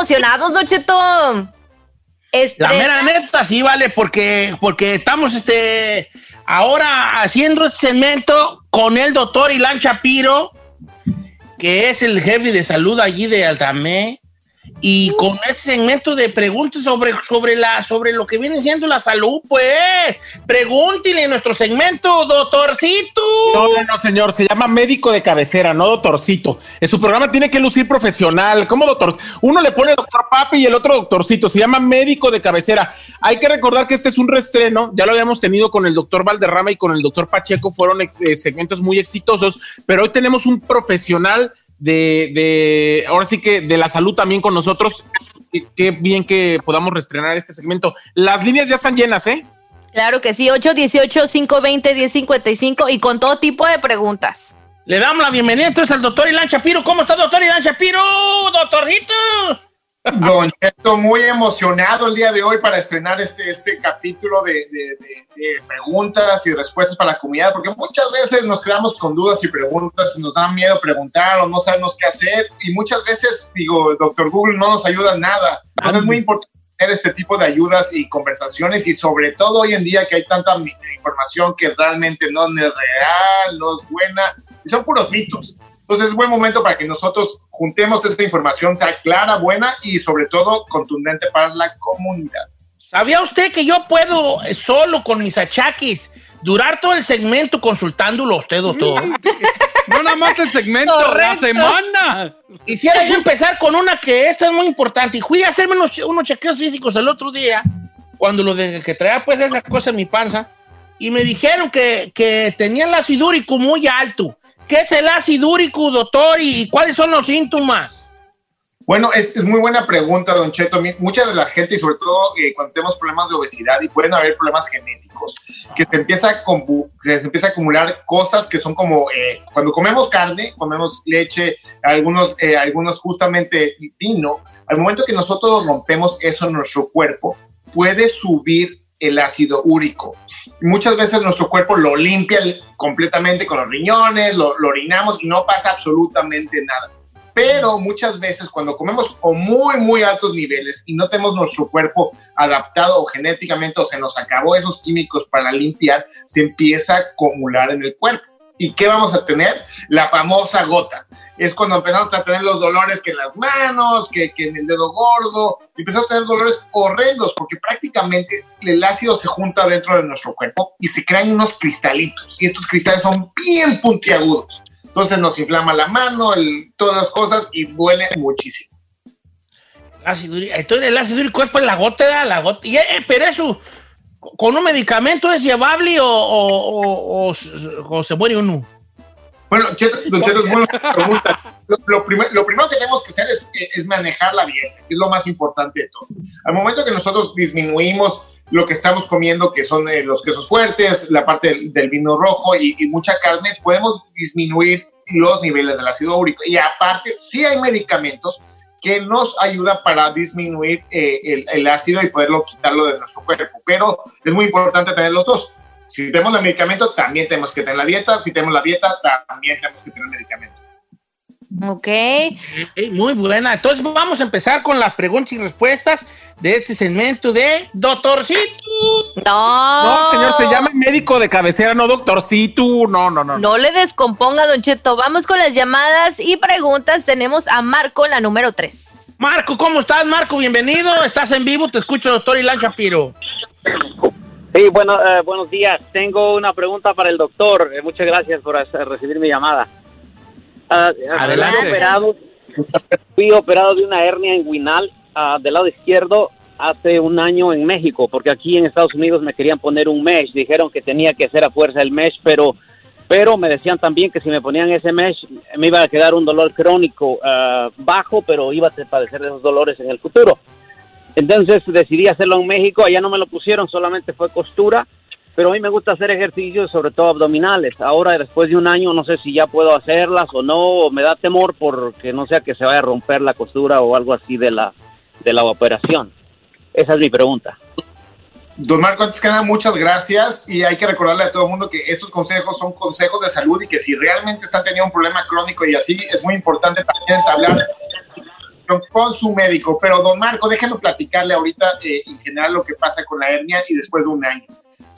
Emocionados, Don Cheto. La mera neta sí vale porque, porque estamos este, ahora haciendo este segmento con el doctor Ilan Shapiro, que es el jefe de salud allí de Altamé, y con este segmento de preguntas sobre, sobre, la, sobre lo que viene siendo la salud, pues pregúntele en nuestro segmento, doctorcito. No, no, señor, se llama médico de cabecera, no doctorcito. En su programa tiene que lucir profesional. ¿Cómo doctor? Uno le pone doctor papi y el otro doctorcito. Se llama médico de cabecera. Hay que recordar que este es un reestreno. Ya lo habíamos tenido con el doctor Valderrama y con el doctor Pacheco. Fueron eh, segmentos muy exitosos, pero hoy tenemos un profesional de, de, ahora sí que de la salud también con nosotros. Qué- bien que podamos reestrenar este segmento. Las líneas ya están llenas, ¿eh? Claro que sí, 818-520-1055 y con todo tipo de preguntas. Le damos la bienvenida entonces al doctor Ilan Shapiro. ¿Cómo está, doctor Ilan Shapiro? Doctorcito. Don Cheto, muy emocionado el día de hoy para estrenar este, este capítulo de, de- de- de preguntas y respuestas para la comunidad, porque muchas veces nos quedamos con dudas y preguntas, nos da miedo preguntar o no sabemos qué hacer, y muchas veces, digo, doctor Google no nos ayuda en nada. Entonces es muy importante tener este tipo de ayudas y conversaciones, y sobre todo hoy en día que hay tanta información que realmente no es real, no es buena, y son puros mitos. Entonces es buen momento para que nosotros juntemos esta información, sea clara, buena y sobre todo contundente para la comunidad. ¿Sabía usted que yo puedo solo con mis achaques durar todo el segmento consultándolo a usted, doctor? No nada más el segmento, la Correcto. semana. Quisiera yo empezar con una que esta es muy importante. Y fui a hacerme unos, unos chequeos físicos el otro día, cuando lo de que traía pues esa cosa en mi panza, y me dijeron que, que tenía el ácido úrico muy alto. ¿Qué es el ácido úrico, doctor? ¿Y cuáles son los síntomas? Bueno, es, muy buena pregunta, don Cheto. Mucha de la gente, y sobre todo eh, cuando tenemos problemas de obesidad y pueden haber problemas genéticos, que se empieza a, se empieza a acumular cosas que son como eh, cuando comemos carne, comemos leche, algunos, eh, algunos justamente vino, al momento que nosotros rompemos eso en nuestro cuerpo, puede subir el ácido úrico. Muchas veces nuestro cuerpo lo limpia completamente con los riñones, lo, orinamos y no pasa absolutamente nada pero muchas veces cuando comemos a muy, muy altos niveles y no tenemos nuestro cuerpo adaptado o genéticamente o se nos acabó esos químicos para limpiar, se empieza a acumular en el cuerpo. ¿Y qué vamos a tener? La famosa gota. Es cuando empezamos a tener los dolores que en las manos, que, en el dedo gordo, empezamos a tener dolores horrendos porque prácticamente el ácido se junta dentro de nuestro cuerpo y se crean unos cristalitos. Y estos cristales son bien puntiagudos. Entonces nos inflama la mano, todas las cosas y duele muchísimo. Ácido. Entonces el ácido úrico es para la gota, la gota. Y, eh, pero eso, ¿con un medicamento es llevable o, o- o- o- se muere uno? Bueno, Cheto, don Cheto, es buena pregunta. Lo, lo primer- lo primero que tenemos que hacer es, es manejar la dieta, que es lo más importante de todo. Al momento que nosotros disminuimos lo que estamos comiendo, que son eh, los quesos fuertes, la parte del, del vino rojo y, y mucha carne, podemos disminuir los niveles del ácido úrico. Y aparte, sí hay medicamentos que nos ayudan para disminuir eh, el, el ácido y poderlo quitarlo de nuestro cuerpo. Pero es muy importante tener los dos. Si tenemos el medicamento, también tenemos que tener la dieta. Si tenemos la dieta, también tenemos que tener el medicamento. Ok. Muy buena. Entonces vamos a empezar con las preguntas y respuestas de este segmento de Doctorcito. No. No, señor, se llama médico de cabecera, no doctorcito. No, no, no. No le descomponga, Don Cheto. Vamos con las llamadas y preguntas. Tenemos a Marco, la número 3. Marco, ¿cómo estás, Marco? Bienvenido. Estás en vivo. Te escucho, doctor Ilan Shapiro. Sí, bueno, eh, buenos días. Tengo una pregunta para el doctor. Eh, muchas gracias por recibir mi llamada. Ah, Adelante. Fui operado, fui operado de una hernia inguinal ah, del lado izquierdo hace un año en México, porque aquí en Estados Unidos me querían poner un mesh. Dijeron que tenía que hacer a fuerza el mesh, pero pero me decían también que si me ponían ese mesh me iba a quedar un dolor crónico ah, bajo, pero iba a padecer de esos dolores en el futuro. Entonces decidí hacerlo en México, allá no me lo pusieron, solamente fue costura, pero a mí me gusta hacer ejercicios, sobre todo abdominales. Ahora, después de un año, no sé si ya puedo hacerlas o no, o me da temor porque no sea que se vaya a romper la costura o algo así de la, de la operación. Esa es mi pregunta. Don Marco, antes que nada, muchas gracias y hay que recordarle a todo el mundo que estos consejos son consejos de salud y que si realmente están teniendo un problema crónico y así, es muy importante también entablar con- su médico. Pero don Marco, déjeme platicarle ahorita eh, en general lo que pasa con la hernia y después de un año.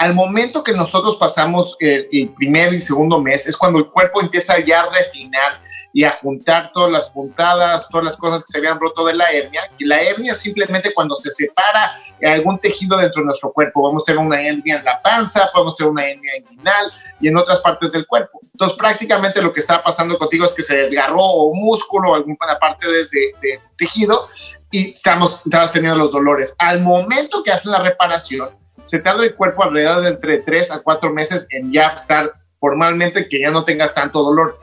Al momento que nosotros pasamos el primer y segundo mes es cuando el cuerpo empieza ya a refinar y a juntar todas las puntadas, todas las cosas que se habían roto de la hernia, que la hernia simplemente cuando se separa algún tejido dentro de nuestro cuerpo, vamos a tener una hernia en la panza, podemos tener una hernia inguinal y en otras partes del cuerpo. Entonces prácticamente lo que está pasando contigo es que se desgarró un músculo o alguna parte de tejido y estamos, estamos teniendo los dolores. Al momento que hacen la reparación, se tarda el cuerpo alrededor de entre 3 a 4 meses en ya estar formalmente que ya no tengas tanto dolor.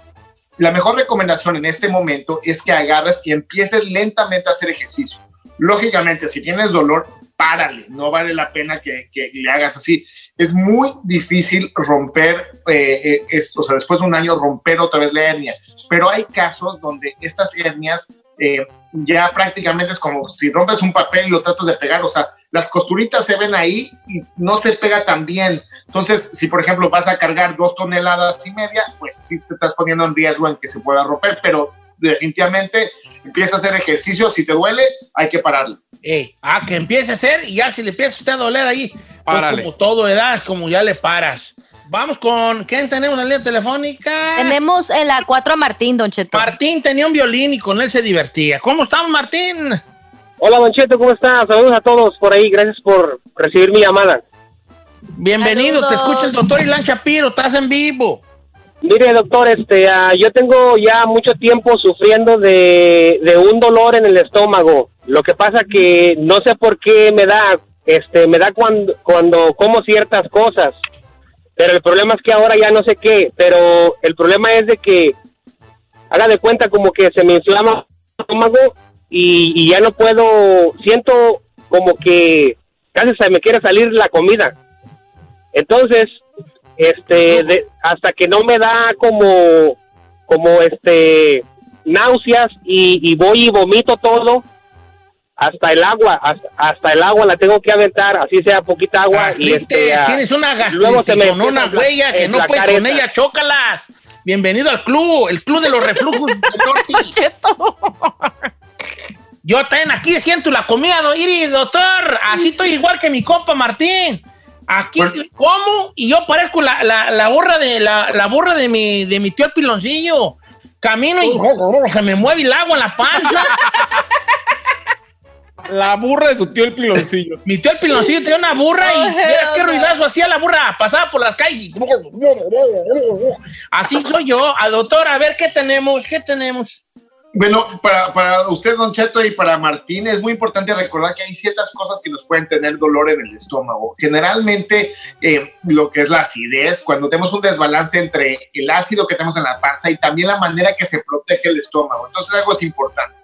La mejor recomendación en este momento es que agarres y empieces lentamente a hacer ejercicio. Lógicamente, si tienes dolor, párale, no vale la pena que, le hagas así. Es muy difícil romper, eh, eh, esto, o sea, después de un año romper otra vez la hernia, pero hay casos donde estas hernias eh, ya prácticamente es como si rompes un papel y lo tratas de pegar, o sea, las costuritas se ven ahí y no se pega tan bien. Entonces, si por ejemplo vas a cargar dos toneladas y media, pues sí te estás poniendo en riesgo en que se pueda romper, pero definitivamente empieza a hacer ejercicio, si te duele, hay que pararlo. Eh, ah, que empiece a hacer y ya si le empieza a usted a doler ahí, pues como todo edad, es como ya le paras. Vamos con, ¿quién tenemos en la línea telefónica? Tenemos en la 4 a Martín, Don Cheto. Martín tenía un violín y con él se divertía. ¿Cómo estamos, Martín? Hola, Don Cheto, ¿cómo estás? Saludos a todos por ahí, gracias por recibir mi llamada. Bienvenido, te escucha el doctor Ilan Shapiro, estás en vivo. Mire, doctor, este, ah, yo tengo ya mucho tiempo sufriendo de, de un dolor en el estómago. Lo que pasa que no sé por qué me da, este, me da cuando, cuando como ciertas cosas. Pero el problema es que ahora ya no sé qué. Pero el problema es de que haga de cuenta como que se me inflama el estómago y, ya no puedo, siento como que casi se me quiere salir la comida. Entonces, este, de- hasta que no me da como, como este, náuseas y voy y vomito todo, hasta el agua, hasta, hasta el agua la tengo que aventar, así sea poquita agua. y este, tienes una gastritis, una empieza a huella que no puedes con esa. ella, chócalas. Bienvenido al club, el club de los reflujos norte. Yo también aquí siento la comida, do- Iri, doctor. Así estoy igual que mi compa Martín. Aquí Bueno. como y yo parezco la, la, la burra de la, la burra de mi, de mi tío el piloncillo. Camino y se me mueve el agua en la panza. La burra de su tío el piloncillo. Mi tío el piloncillo tenía una burra y verás qué ruidazo hacía la burra. Pasaba por las calles y... Así soy yo. A doctor, a ver qué tenemos, qué tenemos. Bueno, para, para usted, Don Cheto, y para Martín, es muy importante recordar que hay ciertas cosas que nos pueden tener dolor en el estómago. Generalmente, eh, lo que es la acidez, cuando tenemos un desbalance entre el ácido que tenemos en la panza y también la manera que se protege el estómago. Entonces, algo es importante.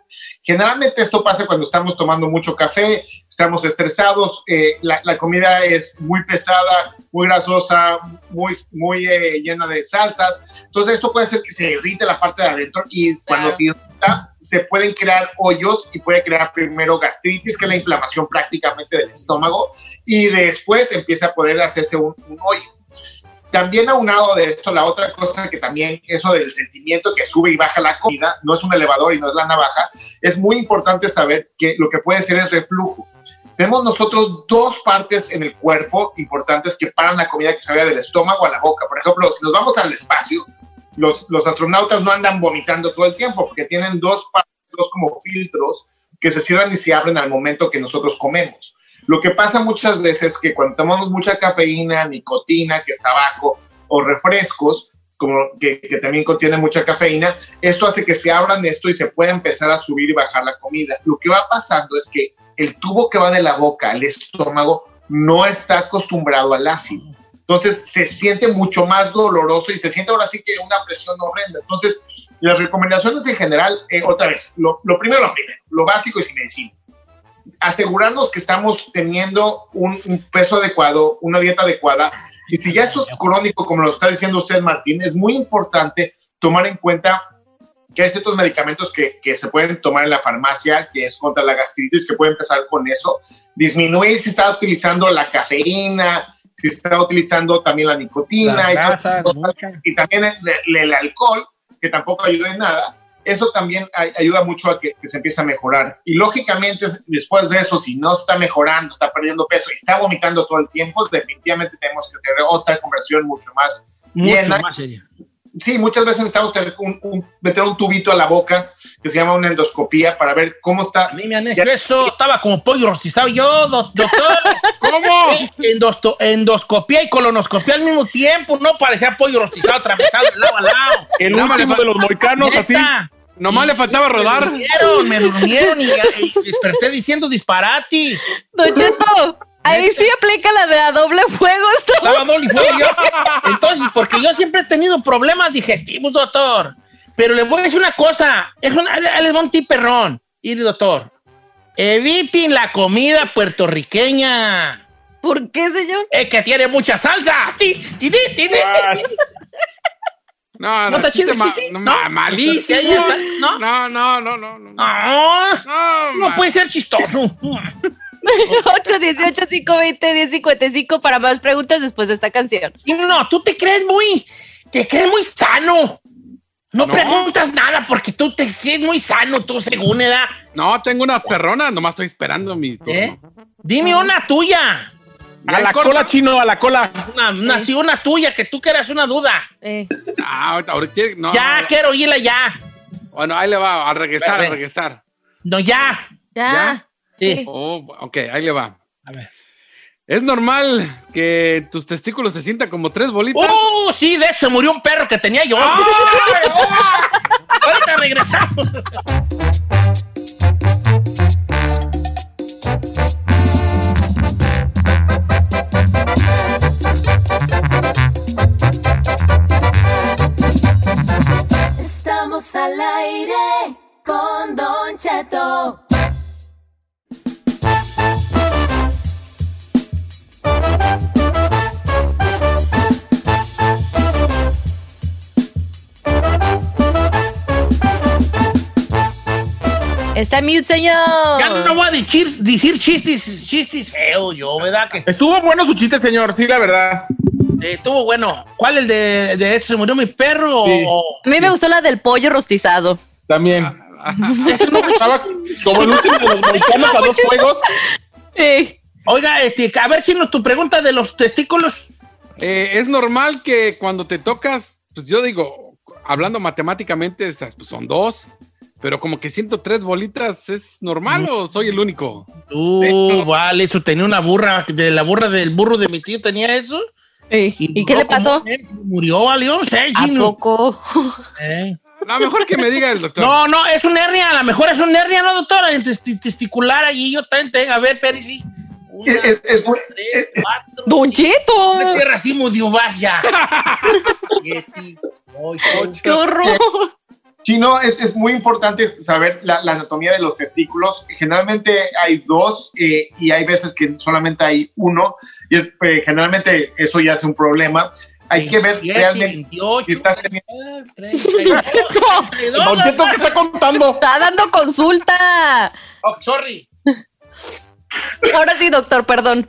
Generalmente esto pasa cuando estamos tomando mucho café, estamos estresados, eh, la, la comida es muy pesada, muy grasosa, muy, muy eh, llena de salsas. Entonces esto puede hacer que se irrite la parte de adentro y cuando se irrita se pueden crear hoyos y puede crear primero gastritis, que es la inflamación prácticamente del estómago, y después empieza a poder hacerse un, un hoyo. También aunado de esto, la otra cosa que también, eso del sentimiento que sube y baja la comida, no es un elevador y no es la navaja, es muy importante saber que lo que puede ser es reflujo. Tenemos nosotros dos partes en el cuerpo importantes que paran la comida que salga del estómago a la boca. Por ejemplo, si nos vamos al espacio, los, los astronautas no andan vomitando todo el tiempo porque tienen dos dos como filtros que se cierran y se abren al momento que nosotros comemos. Lo que pasa muchas veces es que cuando tomamos mucha cafeína, nicotina, que es tabaco, o refrescos, como que, también contienen mucha cafeína, esto hace que se abran esto y se pueda empezar a subir y bajar la comida. Lo que va pasando es que el tubo que va de la boca al estómago no está acostumbrado al ácido. Entonces se siente mucho más doloroso y se siente ahora sí que una presión horrenda. Entonces, las recomendaciones en general, eh, otra vez, lo, lo primero, lo primero, lo básico es sin medicina asegurarnos que estamos teniendo un, un, peso adecuado, una dieta adecuada. Y si ya esto es crónico, como lo está diciendo usted, Martín, es muy importante tomar en cuenta que hay ciertos medicamentos que, que se pueden tomar en la farmacia, que es contra la gastritis, que puede empezar con eso. Disminuir si está utilizando la cafeína, si está utilizando también la nicotina La y, grasa, cosas, mucha. y también el, el alcohol, que tampoco ayuda en nada eso también ay- ayuda mucho a que, que se empiece a mejorar. Y lógicamente, después de eso, si no está mejorando, está perdiendo peso y está vomitando todo el tiempo, definitivamente tenemos que tener otra conversión mucho más Mucho llena. más seria. Sí, muchas veces necesitamos tener un, un- meter un tubito a la boca que se llama una endoscopía para ver cómo está. A mí me han hecho eso, estaba como pollo rostizado yo, do- doctor. ¿Cómo? Endosto- endoscopía y colonoscopía al mismo tiempo, no parecía pollo rostizado atravesado de lado a lado. El último de los moicanos, así. Nomás Y- le faltaba rodar. Me durmieron, me durmieron y, y desperté diciendo disparates. Don Cheto, ahí sí aplica la de a doble fuego. Estaba doble fuego yo. Entonces, porque yo siempre he tenido problemas digestivos, doctor. Pero le voy a decir una cosa. Es una, les va un tip perrón. Y doctor, eviten la comida puertorriqueña. ¿Por qué, señor? Es que tiene mucha salsa. Ti, ti, ti, ti, ti, ti. No, ¿No no, está chido chiste ma- chiste? no, ¿No? ma- malísimo. ¿No? No, no, no, no. No, No, no, no puede ser chistoso. 818-520-1055 para más preguntas después de esta canción. Y no, tú te crees muy, te crees muy sano. No, No. preguntas nada porque tú te crees muy sano, tú según edad. No, tengo una perrona, nomás estoy esperando mi turno. ¿Eh? Dime una tuya. A la corta. cola chino, a la cola. Una, una, sí, una tuya, que tú quieras una duda. Eh, Ah, ahorita, ahorita- no, ya, no. quiero oírla ya. Bueno, ahí le va, a regresar, Ve, a ve. regresar. No, ya. ya. ¿Ya? Sí. Oh, ok, ahí le va. A ver. ¿Es normal que tus testículos se sientan como tres bolitas? ¡Oh, sí! De eso se murió un perro que tenía yo. ¡Ay, ay! Ahorita regresamos. Estamos al aire con Don Cheto. Está mute, señor. Ya no voy a decir, decir chistes, chistes feos yo, ¿verdad? Que Estuvo bueno su chiste, señor, sí, la verdad. Eh, estuvo bueno. ¿Cuál el de, de eso? ¿Se murió mi perro? Sí. o- A mí me gustó la del pollo rostizado. También. Ese no- Estaba como el último de los mexicanos a dos fuegos. Eh, Oiga, este, a ver, Chino, tu pregunta de los testículos. Eh, es normal que cuando te tocas, pues yo digo, hablando matemáticamente, esas, pues son dos, pero como que siento tres bolitas, ¿es normal o soy el único? Uh, vale, eso tenía una burra, de la burra del burro de mi tío tenía eso. ¿Y qué le pasó? un Murió, valió, sé, ¿A poco? Eh. A lo mejor que me diga el doctor. No, no, es una hernia, a lo mejor es una hernia, ¿no, doctora? Testi- Testicular allí, yo también tengo. A ver, Peri, sí. Una, Es- es- es muy- tres, cuatro, ¡Don. Cheto! Me tierra así, mudio, vas ya. ¡Qué horror! Chino, es, es muy importante saber la, la anatomía de los testículos. Generalmente hay dos eh, y hay veces que solamente hay uno y es, eh, generalmente eso ya es un problema. Hay que ver 27, realmente 28, si estás teniendo 32, 32, Don Cheto, ¿qué está contando? ¡Está dando consulta! Oh, sorry. Ahora sí, doctor, perdón.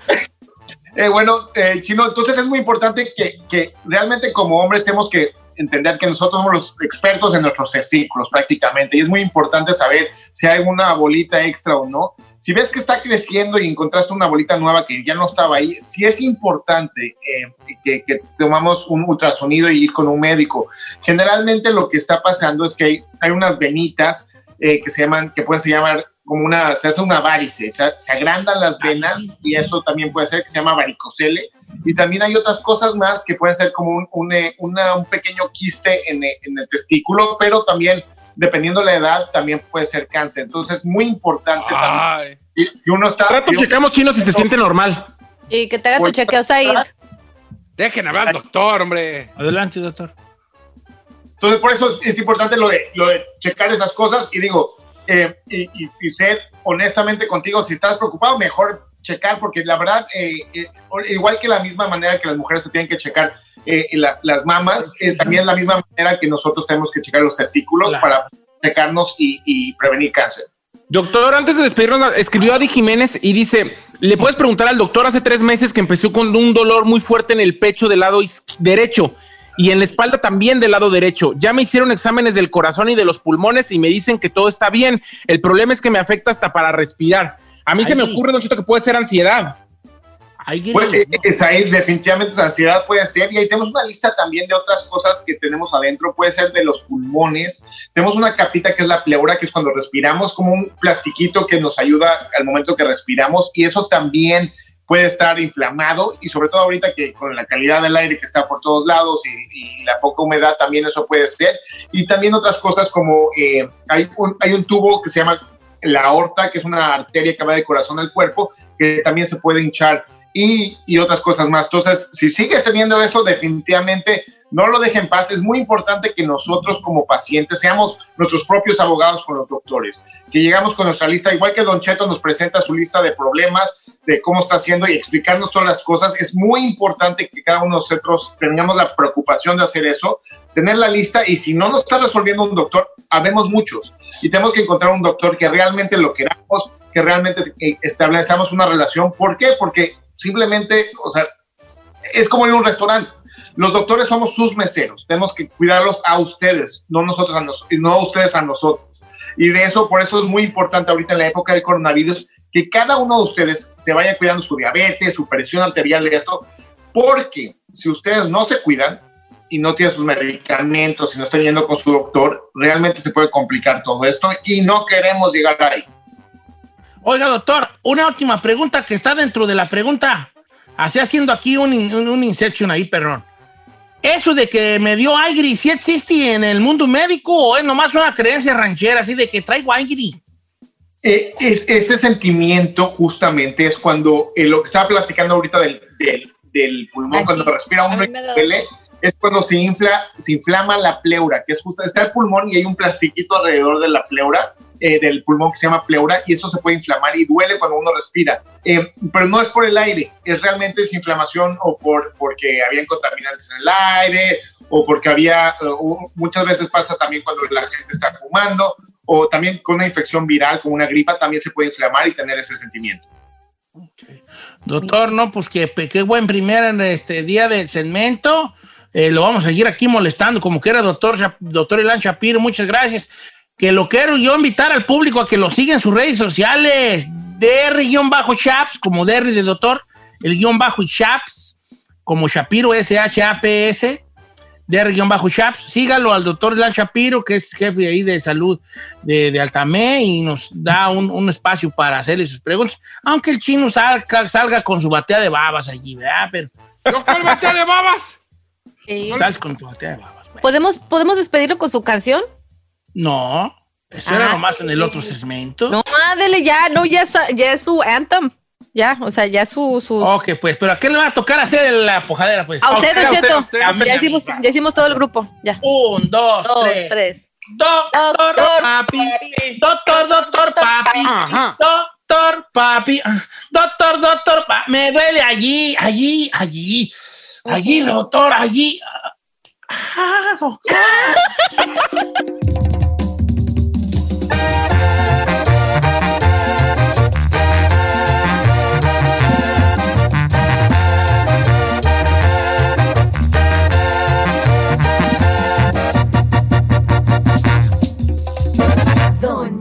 Eh, bueno, eh, Chino, entonces es muy importante que, que realmente como hombres tenemos que entender que nosotros somos los expertos en nuestros testículos prácticamente y es muy importante saber si hay una bolita extra o no. Si ves que está creciendo y encontraste una bolita nueva que ya no estaba ahí, sí es importante eh, que, que tomamos un ultrasonido y ir con un médico. Generalmente lo que está pasando es que hay, hay unas venitas eh, que se llaman, que pueden se llamar como una, se hace una varice, se, se agrandan las venas y eso también puede ser que se llama varicocele. Y también hay otras cosas más que pueden ser como un, un, eh, una- un pequeño quiste en, eh, en el testículo, pero también, dependiendo la edad, también puede ser cáncer. Entonces es muy importante también. Y Si uno está... Rato si- checamos chino si se siente normal. Y que te haga tu chequeo ahí. Dejen hablar, doctor, hombre. Adelante, doctor. Entonces, por eso es, es importante lo de, lo de checar esas cosas y digo, eh, y, y- y ser honestamente contigo, si estás preocupado, mejor checar, porque la verdad, eh, eh, igual que la misma manera que las mujeres se tienen que checar eh, la- las mamas, eh, también es la misma manera que nosotros tenemos que checar los testículos Claro. para checarnos y, y prevenir cáncer. Doctor, antes de despedirnos, escribió Adi Jiménez y dice, le puedes preguntar al doctor hace tres meses que empezó con un dolor muy fuerte en el pecho del lado derecho y en la espalda también del lado derecho. Ya me hicieron exámenes del corazón y de los pulmones y me dicen que todo está bien. El problema es que me afecta hasta para respirar. A mí se me ocurre, Don Chito, que puede ser ansiedad. Ahí Pues, es ahí definitivamente esa ansiedad puede ser. Y ahí tenemos una lista también de otras cosas que tenemos adentro, puede ser de los pulmones, tenemos una capita que es la pleura, que es cuando respiramos como un plastiquito que nos ayuda al momento que respiramos. Y eso también puede estar inflamado. Y sobre todo ahorita que con la calidad del aire que está por todos lados y, y la poca humedad también eso puede ser. Y también otras cosas como eh, hay, un, hay un tubo que se llama la aorta, que es una arteria que va del corazón al cuerpo, que también se puede hinchar y, y otras cosas más. Entonces, si sigues teniendo eso, definitivamente no lo dejen en paz. Es muy importante que nosotros como pacientes seamos nuestros propios abogados con los doctores, que llegamos con nuestra lista, igual que Don Cheto nos presenta su lista de problemas, de cómo está haciendo y explicarnos todas las cosas. Es muy importante que cada uno de nosotros tengamos la preocupación de hacer eso, tener la lista y si no nos está resolviendo un doctor, habemos muchos y tenemos que encontrar un doctor que realmente lo queramos, que realmente eh, establezcamos una relación. ¿Por qué? Porque simplemente, o sea, es como ir a un restaurante. Los doctores somos sus meseros, tenemos que cuidarlos a ustedes, no nosotros a no ustedes a nosotros. Y de eso, por eso es muy importante ahorita en la época del coronavirus que cada uno de ustedes se vaya cuidando su diabetes, su presión arterial y esto, porque si ustedes no se cuidan y no tienen sus medicamentos y no están yendo con su doctor, realmente se puede complicar todo esto y no queremos llegar ahí. Oiga, doctor, una última pregunta que está dentro de la pregunta. Así haciendo aquí un, un inception ahí, perdón. Eso de que me dio aire, ¿sí existe en el mundo médico o es nomás una creencia ranchera así de que traigo aire? Eh, es- ese sentimiento justamente es cuando eh, lo que estaba platicando ahorita del, del, del pulmón, Aquí. cuando respira A uno mí y me da- duele, es cuando se infla, se inflama la pleura, que es justo, está el pulmón y hay un plastiquito alrededor de la pleura, eh, del pulmón que se llama pleura, y eso se puede inflamar y duele cuando uno respira. Eh, pero no es por el aire, es realmente esa inflamación o por, porque habían contaminantes en el aire, o porque había, eh, u- muchas veces pasa también cuando la gente está fumando, o también con una infección viral, como una gripa, también se puede inflamar y tener ese sentimiento. Doctor, no, pues que qué buen primer este día del segmento. Eh, lo vamos a seguir aquí molestando, como que era doctor, doctor Ilan Shapiro, muchas gracias. Que lo quiero yo invitar al público a que lo siga en sus redes sociales. DR-Shaps, como DR de doctor, el guion bajo y Shaps, como Shapiro, S-H-A-P-S. DR-Shaps, sígalo al doctor Ilan Shapiro, que es jefe ahí de salud de, de Altamé y nos da un, un espacio para hacerle sus preguntas. Aunque el chino salga, salga con su batea de babas allí, ¿verdad? Pero Doctor, batea de babas. Sí. sales con tu batea de babas. güey. ¿Podemos, ¿Podemos despedirlo con su canción? No, eso era Ah, nomás en el otro segmento. No, ándele ya, no, ya es, ya es su anthem. Ya, o sea, ya es su. su Ok, pues, pero ¿a qué le va a tocar hacer la pojadera, pues? a usted, Don Cheto. usted, Ya hicimos, ya hicimos todo el grupo. Ya. Un, dos, Dos, tres. tres. Doctor, Doctor, papi, doctor, doctor, papi, Ajá. doctor, papi, ah, doctor, doctor, pa- me duele allí, allí, allí, Allí, doctor, allí.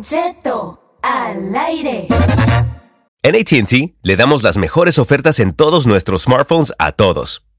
Cheto, al aire. En ATT le damos las mejores ofertas en todos nuestros smartphones a todos.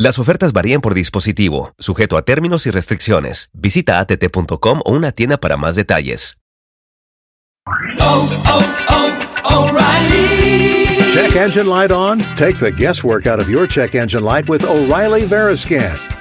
Las ofertas varían por dispositivo, sujeto a términos y restricciones. Visita att.com o una tienda para más detalles. Check engine light on? Take the guesswork out of your check engine light with O'Reilly Veriscan.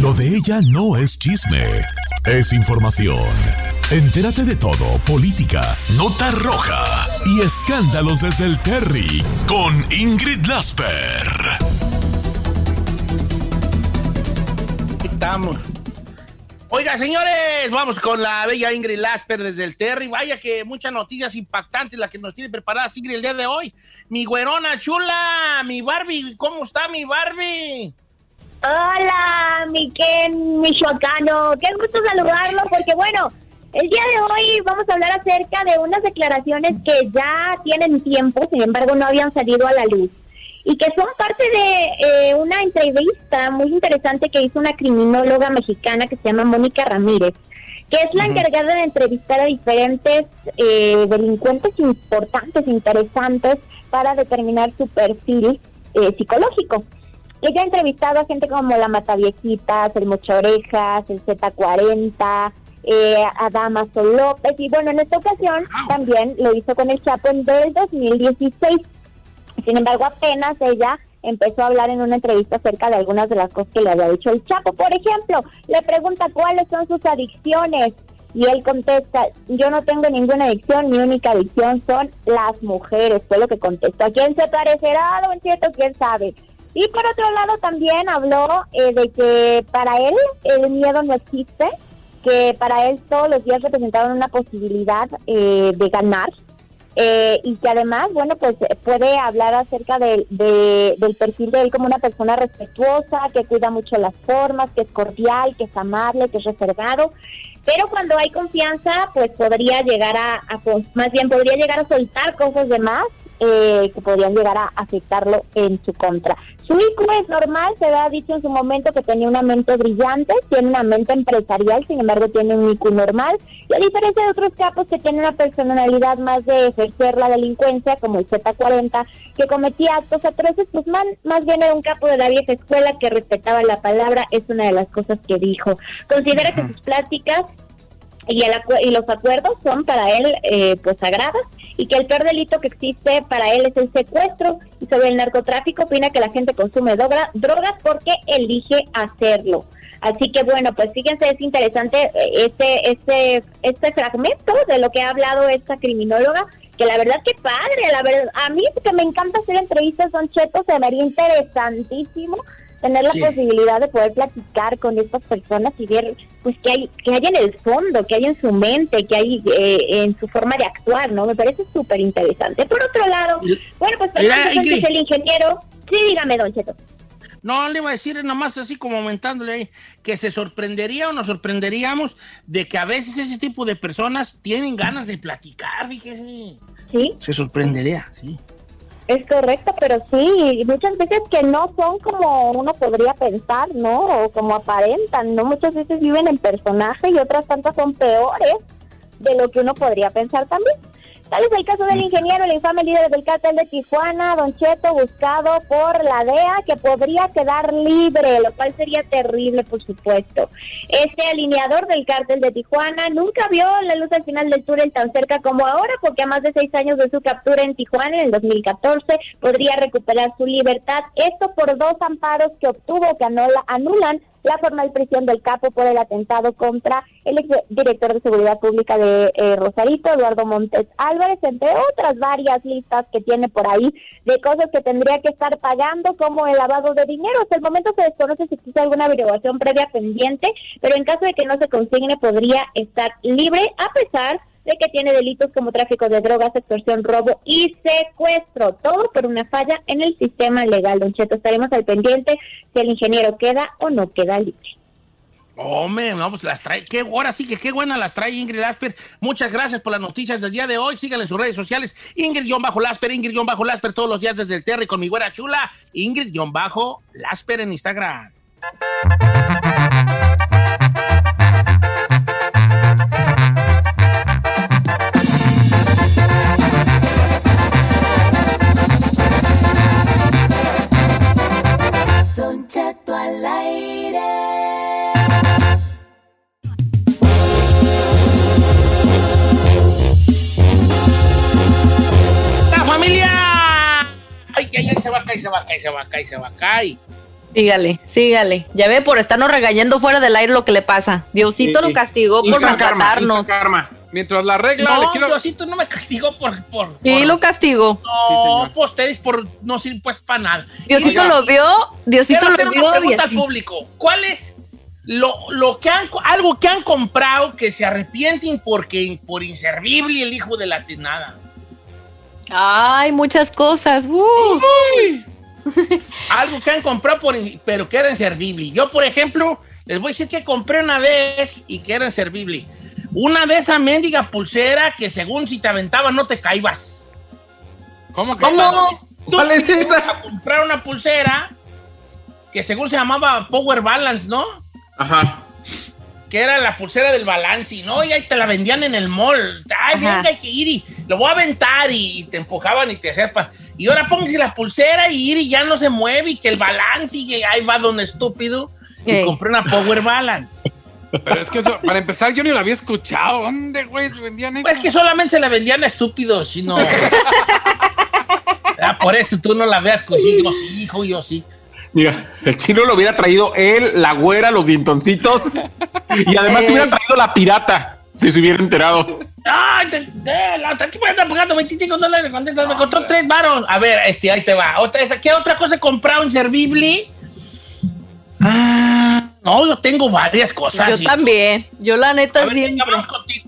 Lo de ella no es chisme, es información. Entérate de todo, política, nota roja y escándalos desde el Terry con Ingrid Lasper. Estamos. Oiga, señores, vamos con la bella Ingrid Lasper desde el Terry. Vaya que muchas noticias impactantes las que nos tiene preparadas Ingrid el día de hoy. Mi güerona chula, mi Barbie, ¿cómo está mi Barbie? Hola, mi Ken Michoacano. Qué gusto saludarlo porque, bueno, el día de hoy vamos a hablar acerca de unas declaraciones que ya tienen tiempo, sin embargo no habían salido a la luz y que son parte de eh, una entrevista muy interesante que hizo una criminóloga mexicana que se llama Mónica Ramírez, que es la encargada de entrevistar a diferentes eh, delincuentes importantes, interesantes, para determinar su perfil eh, psicológico. Ella ha entrevistado a gente como la Mataviejitas, el Mocho Orejas, el Z40, eh, a Damaso López, y bueno, en esta ocasión también lo hizo con el Chapo en del 2016. Sin embargo, apenas ella empezó a hablar en una entrevista acerca de algunas de las cosas que le había dicho el Chapo. Por ejemplo, le pregunta cuáles son sus adicciones y él contesta, yo no tengo ninguna adicción, mi única adicción son las mujeres, fue lo que contestó. ¿A quién se parecerá, don Cheto? ¿Quién sabe? Y por otro lado también habló eh, de que para él el miedo no existe, que para él todos los días representaban una posibilidad eh, de ganar eh, y que además, bueno, pues puede hablar acerca de, de- del perfil de él como una persona respetuosa, que cuida mucho las formas, que es cordial, que es amable, que es reservado. Pero cuando hay confianza, pues podría llegar a, con- más bien podría llegar a soltar cosas de más eh, que podrían llegar a afectarlo en su contra. Su IQ es normal, se ha dicho en su momento que tenía una mente brillante, tiene una mente empresarial, sin embargo tiene un IQ normal, y a diferencia de otros capos que tienen una personalidad más de ejercer la delincuencia, como el Z40, que cometía actos atroces, pues más, más bien era un capo de la vieja escuela que respetaba la palabra, es una de las cosas que dijo. Considera que sus pláticas y, el acu- y los acuerdos son para él eh, pues sagrados y que el peor delito que existe para él es el secuestro y sobre el narcotráfico opina que la gente consume droga- drogas porque elige hacerlo. Así que bueno, pues fíjense, es interesante eh, este, este, este fragmento de lo que ha hablado esta criminóloga que la verdad que padre, la verdad, a mí que me encanta hacer entrevistas, Don Cheto, se me interesantísimo tener la Sí. posibilidad de poder platicar con estas personas y ver pues qué hay, qué hay en el fondo, qué hay en su mente, qué hay eh, en su forma de actuar, ¿no? Me parece súper interesante. Por otro lado, bueno, pues Sánchez, Ingrid. el ingeniero, sí, dígame, Don Cheto. No, le iba a decir nomás así como aumentándole ahí, que se sorprendería o nos sorprenderíamos de que a veces ese tipo de personas tienen ganas de platicar, fíjese. Sí. Se sorprendería, sí. Es correcto, pero sí, muchas veces que no son como uno podría pensar, ¿no? O como aparentan, ¿no? Muchas veces viven en personaje y otras tantas son peores de lo que uno podría pensar también. Tal es el caso del ingeniero, el infame líder del cártel de Tijuana, Don Cheto, buscado por la DEA, que podría quedar libre, lo cual sería terrible, por supuesto. Este alineador del cártel de Tijuana nunca vio la luz al final del túnel tan cerca como ahora, porque a más de seis años de su captura en Tijuana en el 2014 podría recuperar su libertad. Esto por dos amparos que obtuvo que anula- anulan la formal prisión del capo por el atentado contra el director de Seguridad Pública de eh, Rosarito, Eduardo Montes Álvarez, entre otras varias listas que tiene por ahí de cosas que tendría que estar pagando, como el lavado de dinero. Hasta el momento se desconoce si existe alguna averiguación previa pendiente, pero en caso de que no se consigne podría estar libre, a pesar de que tiene delitos como tráfico de drogas, extorsión, robo y secuestro, todo por una falla en el sistema legal. Don Cheto, estaremos al pendiente si el ingeniero queda o no queda libre. Hombre, no, pues las trae. Qué, ahora sí que qué buenas las trae Ingrid Lasper. Muchas gracias por las noticias del día de hoy. Síganla en sus redes sociales. Ingrid-Lasper, Ingrid-Lasper, todos los días desde el Terry con mi güera chula. Ingrid-Lasper en Instagram. Don Cheto al aire. ¡La familia! ¡Ay, ay, ay! Se va a caer, se va a caer, se va a caer, se va a caer. Sígale, sígale. Ya ve por estarnos regañando fuera del aire lo que le pasa. Diosito Sí. lo castigó por karma, maltratarnos. karma. Mientras la regla le No, quiero... Diosito no me castigó por... por Sí, por- lo castigó. No, pues ustedes por no sirven pues para nada. Diosito lo vio, Diosito Quiero hacer lo una vio. pregunta y al público. ¿Cuál es lo, lo que han, algo que han comprado que se arrepienten porque por inservible el hijo de la tenada? Ay, muchas cosas. Uh. Algo que han comprado por, pero que era inservible. Yo, por ejemplo, les voy a decir que compré una vez y que era inservible. Una de esa mendiga pulsera que según si te aventaba no te caibas. ¿Cómo que ¿Cómo? ¿Cuál es esa? A comprar una pulsera que según se llamaba Power Balance, ¿no? Ajá. que era la pulsera del balance, y no, y ahí te la vendían en el mall. Ay, Ajá. venga, hay que ir y lo voy a aventar y te empujaban y te sepas. Y ahora póngase la pulsera y ir y ya no se mueve y que el balance y ahí va don estúpido. Y compré una Power Balance. Pero es que eso, para empezar, yo ni lo había escuchado. ¿Dónde, güey, vendían eso? Pues que solamente se la vendían a estúpidos, si no. Ah, por eso tú no la veas con sí, hijo, yo sí. Mira, el chino lo hubiera traído él, la güera, los dientoncitos. Y además Eh. te hubiera traído la pirata, si se hubiera enterado. Ay, te, te- la otra, ¿qué me está pagando 25 dólares? ¿Cuánto? Me costó tres varos. A ver, este, ahí te va. Otra, ¿Qué otra cosa he comprado inservible? Ah, no, yo tengo varias cosas. Yo sí. también. Yo la neta ver, siempre.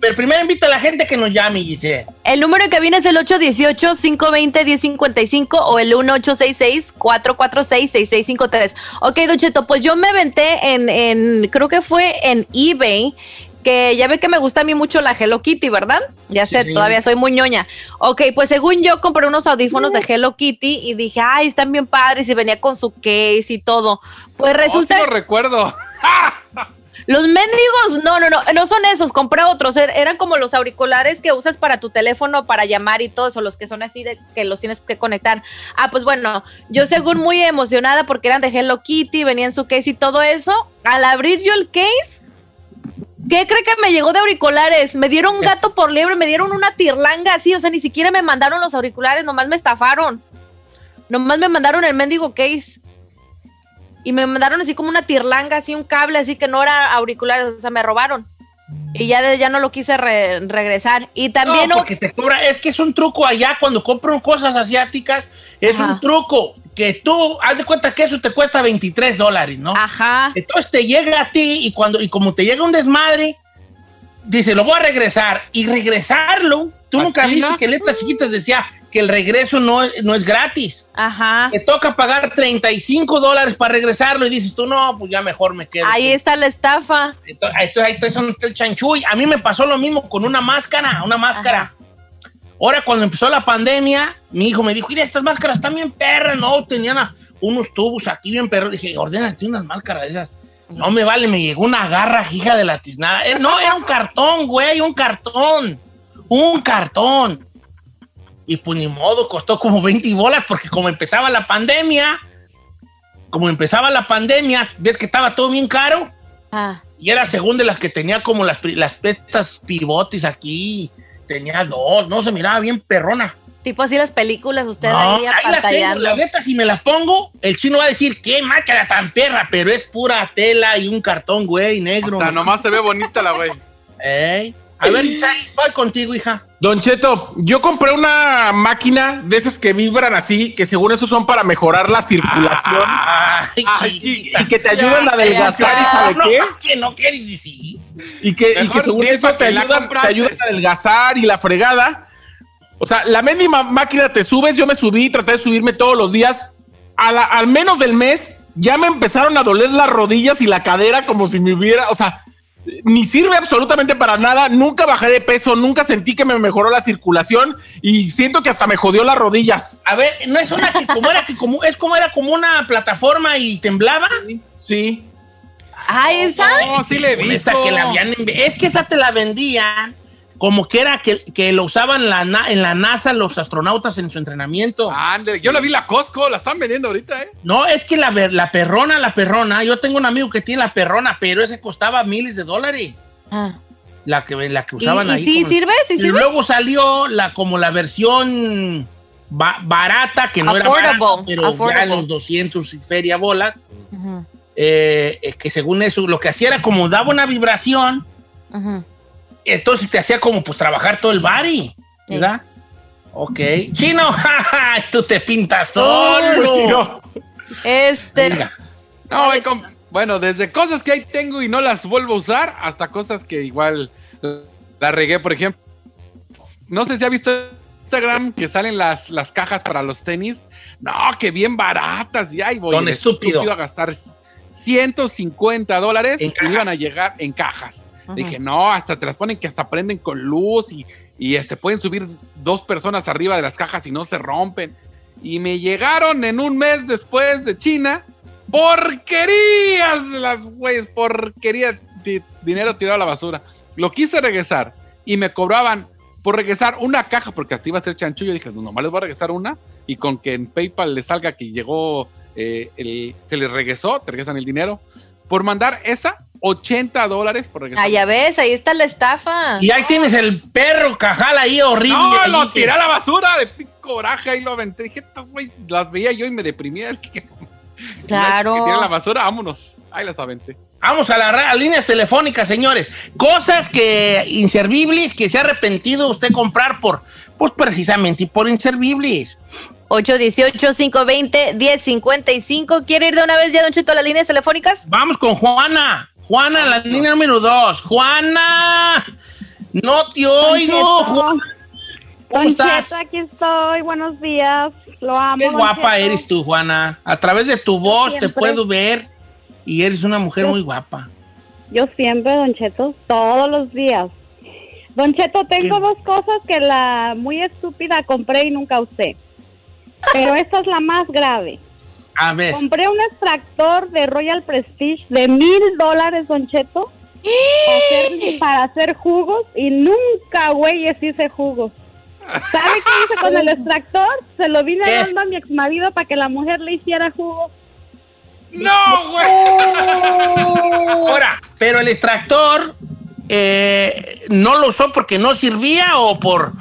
Pero primero invita a la gente que nos llame, Giselle. El número que viene es el 818-520-1055 o el 1866-446-6653. Ok, Don Cheto, pues yo me aventé en, en, creo que fue en eBay, que ya ve que me gusta a mí mucho la Hello Kitty, ¿verdad? Ya Sí, sé, sí. todavía soy muy ñoña. Ok, pues según yo compré unos audífonos de Hello Kitty y dije, ay, están bien padres y venía con su case y todo. Pues Oh, resulta... sí lo recuerdo. Los mendigos, no, no, no, no son esos, compré otros, er- eran como los auriculares que usas para tu teléfono para llamar y todo eso, los que son así de que los tienes que conectar. Ah, pues bueno, yo según muy emocionada porque eran de Hello Kitty, venían su case y todo eso, al abrir yo el case, ¿qué cree que me llegó de auriculares? Me dieron un gato por liebre, me dieron una tirlanga así, o sea, ni siquiera me mandaron los auriculares, nomás me estafaron. Nomás me mandaron el mendigo case. Y me mandaron así como una tirlanga, así un cable, así que no era auriculares, o sea, me robaron. Y ya, de- ya no lo quise re- regresar. Y también... No, porque te cobra, es que es un truco allá cuando compran cosas asiáticas, es Ajá. un truco que tú, haz de cuenta que eso te cuesta 23 dólares, ¿no? Ajá. Entonces te llega a ti y cuando, y como te llega un desmadre, dice, lo voy a regresar. Y regresarlo, tú ¿A nunca viste que letras chiquitas decía que el regreso no, es- no es gratis. Ajá. Te toca pagar 35 dólares para regresarlo y dices tú, no, pues ya mejor me quedo. Ahí está la estafa. No está el chanchuy. A mí me pasó lo mismo con una máscara, una máscara. Ahora, cuando empezó la pandemia, mi hijo me dijo, mira, estas máscaras están bien perras, ¿no? Tenían unos tubos aquí bien perros. Dije, ordénate unas máscaras de esas. No me vale, me llegó una garra hija de la tiznada. Eh, no, era un cartón, güey, un cartón. Un cartón. Y pues ni modo, costó como 20 bolas porque como empezaba la pandemia, como empezaba la pandemia, ves que estaba todo bien caro. Ah. Y era según de las que tenía como las, las estas pivotes aquí. Tenía dos, no, se miraba bien perrona. Tipo así las películas, ustedes No, ahí ahí la tengo, la neta, si me la pongo, el chino va a decir, qué máscara tan perra, pero es pura tela y un cartón, güey, negro. O sea, nomás se ve bonita la güey. Ey. A ver, Isai, voy contigo, hija. Don Cheto, yo compré una máquina de esas que vibran así, que según eso son para mejorar la circulación Ay, Ay, chiquita. y que te ayudan a adelgazar y sabe No, qué. que no quieres decir. Y que, y que según eso te ayudan a adelgazar y la fregada. O sea, la mínima máquina te subes, yo me subí, traté de subirme todos los días. A la- al menos del mes ya me empezaron a doler las rodillas y la cadera como si me hubiera, o sea, ni sirve absolutamente para nada. Nunca bajé de peso, nunca sentí que me mejoró la circulación y siento que hasta me jodió las rodillas. A ver, ¿no es una que como era que como es como era como una plataforma y temblaba? Sí. Ay, esa. No, sí le he visto. Esa que la habían es que esa te la vendían como que era que, que lo usaban la na- en la NASA los astronautas en su entrenamiento. Ande, yo la vi en la Costco, la están vendiendo ahorita, ¿eh? No, es que la, la perrona, la perrona, yo tengo un amigo que tiene la perrona, pero ese costaba miles de dólares. Ah. La que, la que ¿Y, usaban y ahí. sí como- sirve? ¿Sí y sirve? luego salió la como la versión ba- barata, que no era barata, pero ya affordable. en los 200 y feria bolas, eh, eh, que según eso, lo que hacía era como daba una vibración, ujú. Entonces te hacía como pues trabajar todo el body, ¿verdad? Ok. Chino, tú te pintas solo. Chino. Este. Venga. No, bueno, desde cosas que ahí tengo y no las vuelvo a usar, hasta cosas que igual la regué, por ejemplo. No sé si ha visto Instagram que salen las, las cajas para los tenis. No, que bien baratas. Y ahí voy. Don el estúpido. a gastar 150 dólares En y cajas. iban a llegar en cajas. Dije, no, hasta te las ponen que hasta prenden con luz y, y este, pueden subir dos personas arriba de las cajas y no se rompen. Y me llegaron en un mes después de China porquerías las güeyes, porquería, de dinero tirado a la basura. Lo quise regresar y me cobraban por regresar una caja, porque hasta iba a ser chanchullo. Dije, no, nomás les voy a regresar una y con que en PayPal le salga que llegó, eh, el, se les regresó, te regresan el dinero. Por mandar esa, 80 dólares por regresar. Ah, ya ves, ahí está la estafa. Y ahí tienes el perro cajal ahí horrible. No, ahí lo que- tiré a la basura de pico coraje y lo aventé. Dije, "Estas güey, las veía yo y me deprimía. Claro. Que tiré a la basura, vámonos. Ahí las aventé. Vamos a las líneas telefónicas, señores. Cosas que inservibles que se ha arrepentido usted comprar por, pues precisamente por inservibles. 818-520-1055. ¿Quiere ir de una vez ya, Don Chito, a las líneas telefónicas? Vamos con Juana. Juana, la línea número dos. Juana, no te oigo. Juana. ¿Cómo Don estás? Cheto, aquí estoy. Buenos días. Lo amo. Qué guapa Cheto. eres tú, Juana. A través de tu voz te puedo ver y eres una mujer muy guapa. Yo siempre, Don Cheto, todos los días. Don Cheto, tengo ¿Qué? dos cosas que la muy estúpida compré y nunca usé. Pero esta es la más grave. A ver, Compré un extractor de Royal Prestige de mil dólares, Don Cheto, para hacer, para hacer jugos y nunca, güey, hice jugos. ¿Sabe qué hice con el extractor? Se lo vine ¿Qué? dando a mi ex marido para que la mujer le hiciera jugo. ¡No, güey! ahora, pero el extractor eh, no lo usó porque no servía o por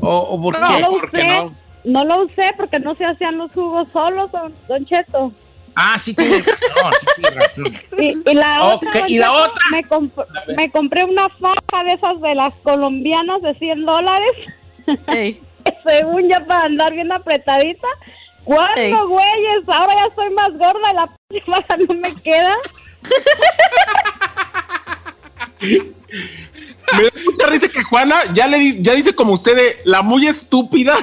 o, o por No qué? lo ¿por qué usé, no? No? lo usé porque no se hacían los jugos solos, don, don Cheto. Ah, sí tienes razón, sí tienes razón. Y, y la Ok, otra, ¿y la otra? Me, comp- me compré una faja de esas de las colombianas de 100 dólares. Según ya para andar bien apretadita. ¿Cuándo, Ey. güeyes? Ahora ya soy más gorda y la p- faja no me queda. Me da mucha risa que Juana ya le di- ya dice como usted de la muy estúpida.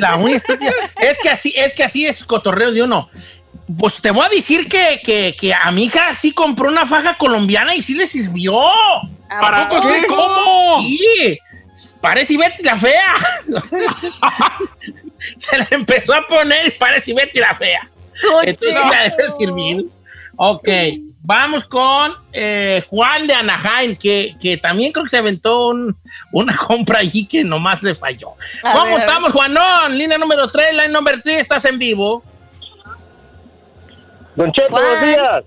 La muy estúpida. Es que así, es que así es cotorreo de uno. Pues te voy a decir que, que, que a mi hija sí compró una faja colombiana y sí le sirvió. ¿Para poco qué? sí? ¿Cómo? Sí. Parece Betty la fea. Se la empezó a poner y parece Betty la fea. Entonces sí la debe servir. Ok, vamos con eh, Juan de Anaheim, que, que también creo que se aventó un- una compra allí que nomás le falló. A ¿Cómo ver, estamos, Juanón? Línea número 3, line número 3, estás en vivo. Don Cheto, buenos días.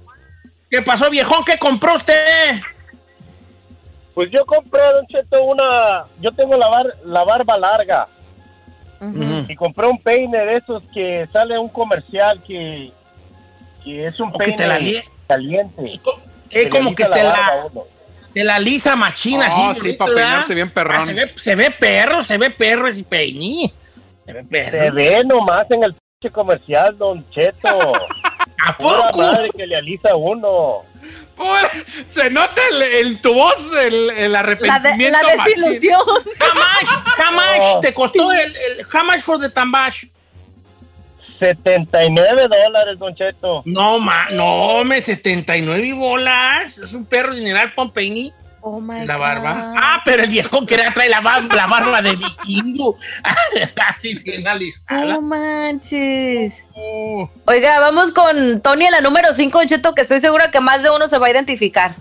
¿Qué pasó, viejón? ¿Qué compró usted? Pues yo compré, Don Cheto, una... Yo tengo la, bar- la barba larga y compré un peine de esos que sale un comercial que, que es un O que peine te la caliente. Es como que te la, te la lisa machina, Oh, así. sí, bonito, pa' ¿verdad? peinarte bien perrón. Ah, se, ve, se ve perro, se ve perro ese peiní. Se ve perro. Se ve nomás en el pinche comercial, Don Cheto. ¿A Pura madre que le alisa a uno. Se nota el, el- tu voz el, el La, de- arrepentimiento. la desilusión. Jamás, jamás te costó el, el jamás for the tambash. 79 dólares, Don Cheto. No, ma, no, me 79 bolas. Es un perro dineral Pompeini. Oh my La God. barba. Ah, pero el viejo quería traer la, bar- la barba de vikingo. Así bien alisada. No manches. Oiga, vamos con Tony en la número 5, Cheto, que estoy segura que más de uno se va a identificar.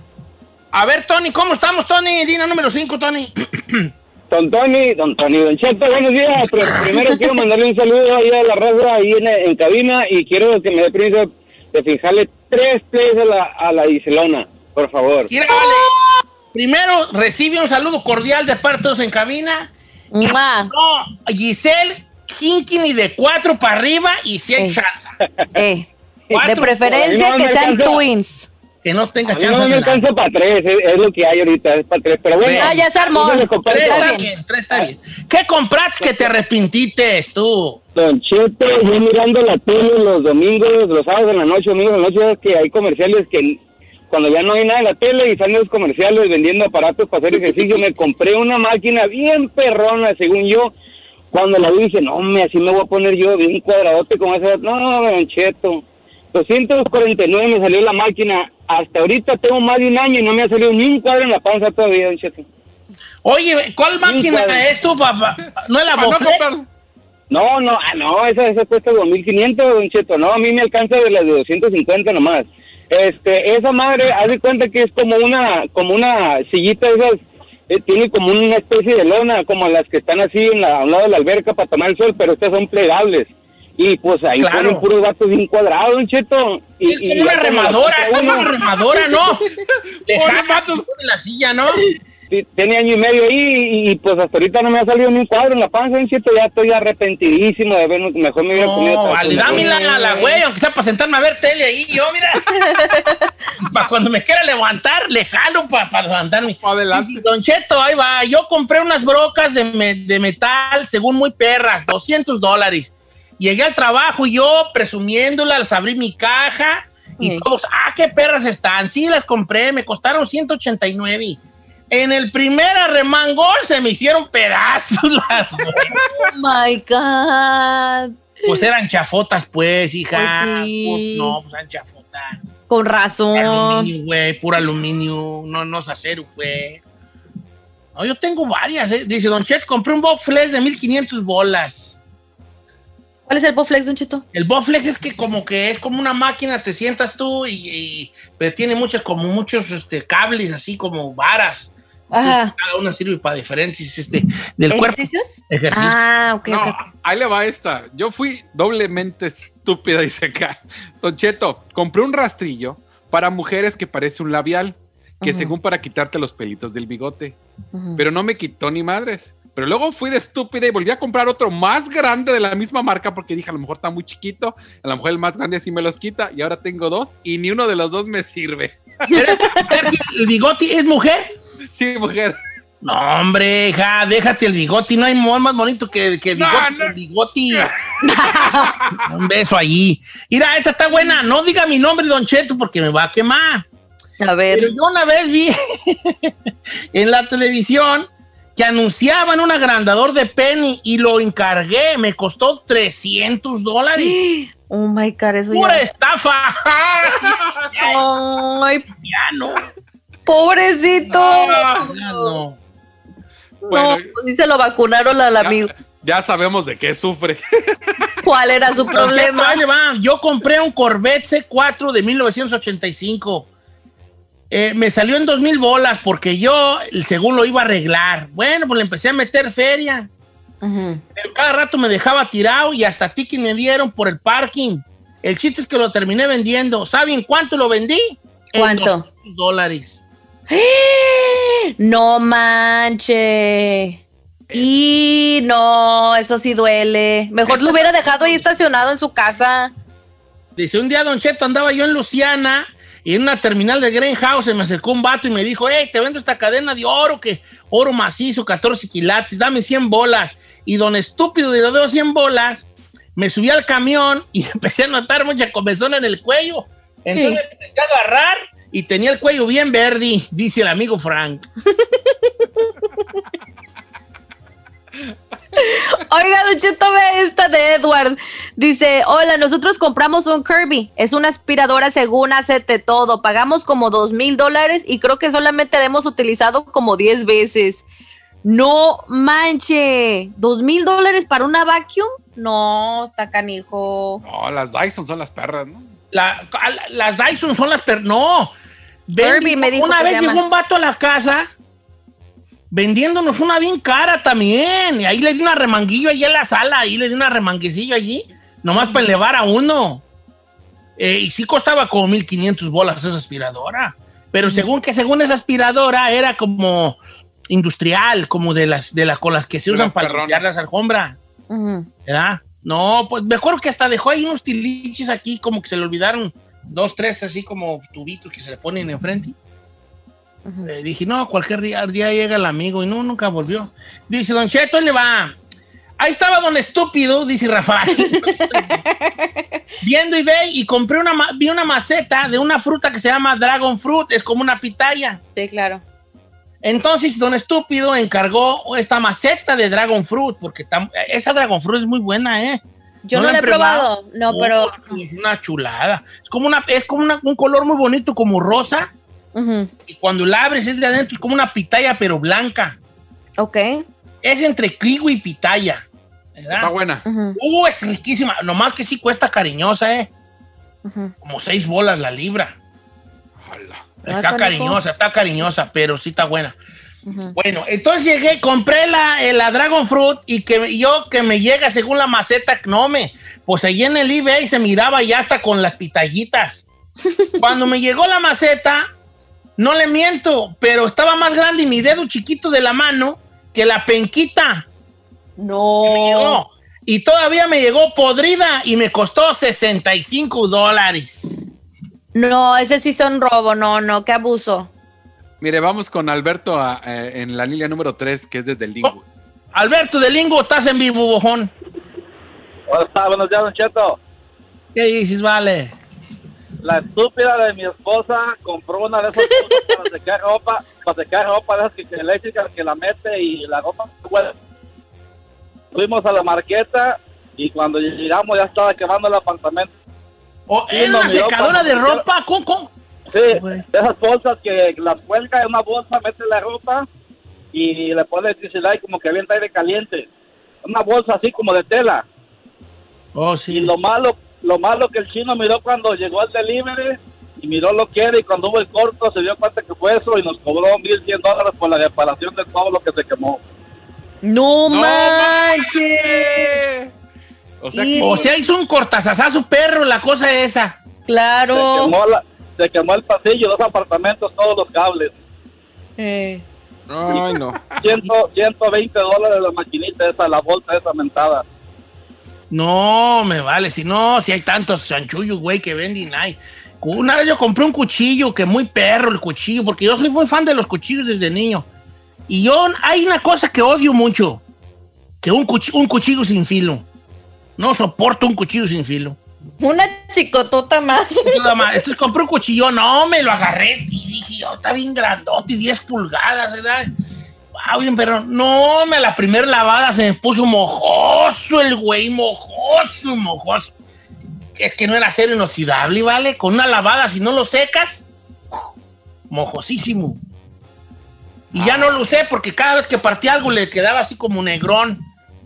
A ver, Tony, ¿cómo estamos, Tony? Dina número 5, Tony. Don Tony, don Tony, don Cheto, buenos días. Pero primero quiero mandarle un saludo ahí a la raza ahí en, en cabina y quiero que me dé permiso de fijarle tres plays a la, a la Iselona, por favor. Mira, vale. Primero, recibe un saludo cordial de parte de todos en cabina. ¡Mua! No, Giselle, Kinkini de cuatro para arriba y si hay Ey. chance. Eh, de preferencia no que sean alcanza. twins. Que no tenga A mí chance. no me alcanza para tres, es, es lo que hay ahorita, es para tres. Pero bueno, Ah, ya se armó. Tres Está está bien. bien, tres está bien. ¿Qué compraste que te arrepentiste tú? Don Cheto, yo mirando la tele los domingos, los sábados en la noche, domingos en la noche, que hay comerciales que cuando ya no hay nada en la tele y salen los comerciales vendiendo aparatos para hacer ejercicio, me compré una máquina bien perrona, según yo. Cuando la vi dije, no, me así me voy a poner yo bien cuadradote como esa. No, Don Cheto. 249 me salió la máquina. Hasta ahorita tengo más de un año y no me ha salido ni un cuadro en la panza todavía, Don Cheto. Oye, ¿cuál máquina es tu, papá? ¿No es la no, compa. No, no, ah, no, esa, esa cuesta 2.500, don Cheto. No, a mí me alcanza de las de 250 nomás. Este, esa madre, haz de cuenta que es como una, como una sillita de esas, eh, tiene como una especie de lona, como las que están así en la, a un lado de la alberca para tomar el sol, pero estas son plegables. Y pues ahí Claro. ponen puros gatos bien cuadrados, don Cheto. Y, Es y como una la remadora, es como una remadora, ¿no? Le vatos. pone la silla, ¿no? Sí, tiene año y medio ahí y, y, pues hasta ahorita no me ha salido ni un cuadro en la panza, don Cheto. Ya estoy arrepentidísimo de haber, mejor me hubiera comido. No, otra vale, cosa. dámela a la güey, aunque sea para sentarme a ver tele ahí, yo, mira. para cuando me quiera levantar, le jalo para levantarme. Adelante. Y, Don Cheto, ahí va. Yo compré unas brocas de, me- de metal, según muy perras, 200 dólares. Llegué al trabajo y yo presumiéndolas, abrí mi caja y Sí. todos, ah, qué perras están. Sí, las compré, me costaron 189. En el primer arremangol se me hicieron pedazos las. Oh my God. Pues eran chafotas, pues, hija. Pues sí. Pues, no, pues eran chafotas. Con razón. Aluminio, güey, puro aluminio. No, no es acero, güey. No, yo tengo varias, ¿eh? Dice Don Chet, compré un Bowflex de 1500 bolas. ¿Cuál es el Bowflex, Don Cheto? El Bowflex es que como que es como una máquina, te sientas tú y, y- pero tiene muchos, como muchos este, cables, así como varas. Entonces, cada una sirve para diferentes este, del cuerpo. ¿Ejercicios? Ejercicios. Ah, ok, No, ahí le va esta. Yo fui doblemente estúpida, dice acá. Don Cheto, compré un rastrillo para mujeres que parece un labial, que Ujú. según para quitarte los pelitos del bigote. Ujú. Pero no me quitó ni madres. Pero luego fui de estúpida y volví a comprar otro más grande de la misma marca porque dije, a lo mejor está muy chiquito, a lo mejor el más grande así me los quita y ahora tengo dos y ni uno de los dos me sirve. ¿El bigoti es mujer? Sí, mujer. No, hombre, hija, déjate el bigoti. No hay más bonito que, que No, no. el bigoti. Un beso allí. Mira, esta está buena. No diga mi nombre, Don Cheto, porque me va a quemar. A ver. Pero yo una vez vi en la televisión que anunciaban un agrandador de Penny y lo encargué. Me costó 300 dólares. Oh my God, eso ¡Pura ya. estafa! Ay, ya no. pobrecito. Ah, Ya no. Bueno, no, pues sí se lo vacunaron al amigo. Ya sabemos de qué sufre. ¿Cuál era su problema? Yo compré un Corvette C4 de 1985. Eh, me salió en 2000 bolas porque yo, según lo iba a arreglar. Bueno, pues le empecé a meter feria. Pero cada rato me dejaba tirado y hasta ticket me dieron por el parking. El chiste es que lo terminé vendiendo. ¿Saben cuánto lo vendí? En ¿Cuánto? 200 dólares. No manche. Y no, eso sí duele. Mejor lo hubiera dejado ahí estacionado en su casa. Dice, un día, Don Cheto, andaba yo en Luciana y en una terminal de Greenhouse se me acercó un vato y me dijo, hey, te vendo esta cadena de oro, que oro macizo, 14 quilates, dame 100 bolas. Y don estúpido de los 100 bolas, me subí al camión y empecé a notar mucha comezón en el cuello. Entonces me empecé a agarrar y tenía el cuello bien verde, dice el amigo Frank. Oiga, Don Cheto, ve esta de Edward. Dice, hola, nosotros compramos un Kirby. Es una aspiradora según hacete todo. Pagamos como dos mil dólares y creo que solamente la hemos utilizado como 10 veces. No manche. ¿Dos mil dólares para una vacuum? No, está canijo. No, las Dyson son las perras, ¿no? La- las Dyson son las per... No. Kirby me dijo una que vez se llegó un vato a la casa vendiéndonos una bien cara también. Y ahí le di una remanguillo allí en la sala. Ahí le di una remanguecillo allí. Nomás para elevar a uno. Eh, y sí costaba como 1500 bolas esa aspiradora. Pero según que según esa aspiradora era como industrial, como de las, de las con las que se usan las para perronas. limpiar las alfombras. ¿Verdad? No, pues me acuerdo que hasta dejó ahí unos tiliches aquí, como que se le olvidaron dos, tres, así como tubitos que se le ponen enfrente. Eh, dije, no, cualquier día, día llega el amigo y no, nunca volvió. Dice, Don Cheto, le va. Ahí estaba Don Estúpido, dice Rafael. Viendo y ve y compré una, vi una maceta de una fruta que se llama Dragon Fruit, es como una pitaya. Sí, claro. Entonces, Don Estúpido encargó esta maceta de Dragon Fruit, porque esa Dragon Fruit es muy buena, ¿eh? Yo no, la la he han probado. No, pero. Es una chulada. Es como, una, es como una- un color muy bonito, como rosa. Y cuando la abres es de adentro, es como una pitaya, pero blanca. Ok. Es entre kiwi y pitaya. ¿verdad? Está buena. Uh, es riquísima. Nomás que sí cuesta cariñosa, ¿eh? Como seis bolas la libra. Ah, Está canijo. cariñosa, está cariñosa, pero sí está buena. Bueno, entonces llegué, compré la, eh, la Dragon Fruit y que yo que me llega según la maceta, no me, pues allí en el eBay se miraba ya hasta con las pitallitas. Cuando me llegó la maceta, no le miento, pero estaba más grande mi dedo chiquito de la mano que la penquita. No. Y todavía me llegó podrida y me costó 65 dólares. No, ese sí son robo. No, no, qué abuso. Mire, vamos con Alberto a- eh, en la línea número 3, que es desde el Lingo. Alberto de Lingo, estás en vivo, bojón. Hola, buenos días, Don Cheto. ¿Qué dices, vale? La estúpida de mi esposa compró una de esas cosas para secar ropa, para secar ropa de esas que, que eléctricas que la mete y la ropa se huele. Fuimos a la marqueta y cuando llegamos ya estaba quemando el apartamento. Oh, Sí, ¿Era nos una secadora de ropa? ¿Cómo, cómo? Sí, esas bolsas que las cuelga en una bolsa, mete la ropa y le pone electricidad y como que avienta aire caliente. Una bolsa así como de tela. Oh, sí. Y lo malo, lo malo que el chino miró cuando llegó al delivery y miró lo que era y cuando hubo el corto se dio cuenta que fue eso y nos cobró 1.100 dólares por la reparación de todo lo que se quemó. No, manches. O sea, o sea, hizo un cortazazazo perro la cosa esa. Se quemó, la- se quemó el pasillo, los apartamentos, todos los cables. Eh. Ay, no. 100, 120 dólares la maquinita esa, la bolsa esa mentada. No, me vale. Si no, si hay tantos chanchullos, güey, que venden ahí. Una vez yo compré un cuchillo, que muy perro el cuchillo, porque yo soy muy fan de los cuchillos desde niño. Y yo, hay una cosa que odio mucho, que un, cuch- un cuchillo sin filo. No soporto un cuchillo sin filo. Una chicotota más. Entonces compré un cuchillo, no, me lo agarré y dije, oh, está bien grandote, 10 pulgadas, ¿verdad? Wow, bien, pero no, me a la primera lavada se me puso mojoso el güey, mojoso, mojoso. Es que no era acero inoxidable, ¿vale? Con una lavada, si no lo secas, mojosísimo. Y ya no lo usé porque cada vez que partía algo le quedaba así como negrón.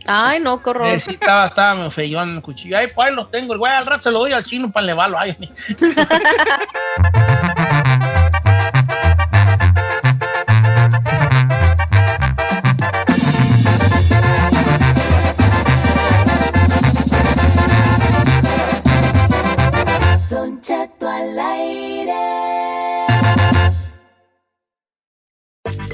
Ay, no, qué horror. Sí, estaba, estaba medio feyón el cuchillo. Ay, pues ahí lo tengo. El güey al rato se lo doy al chino para levarlo. Ay,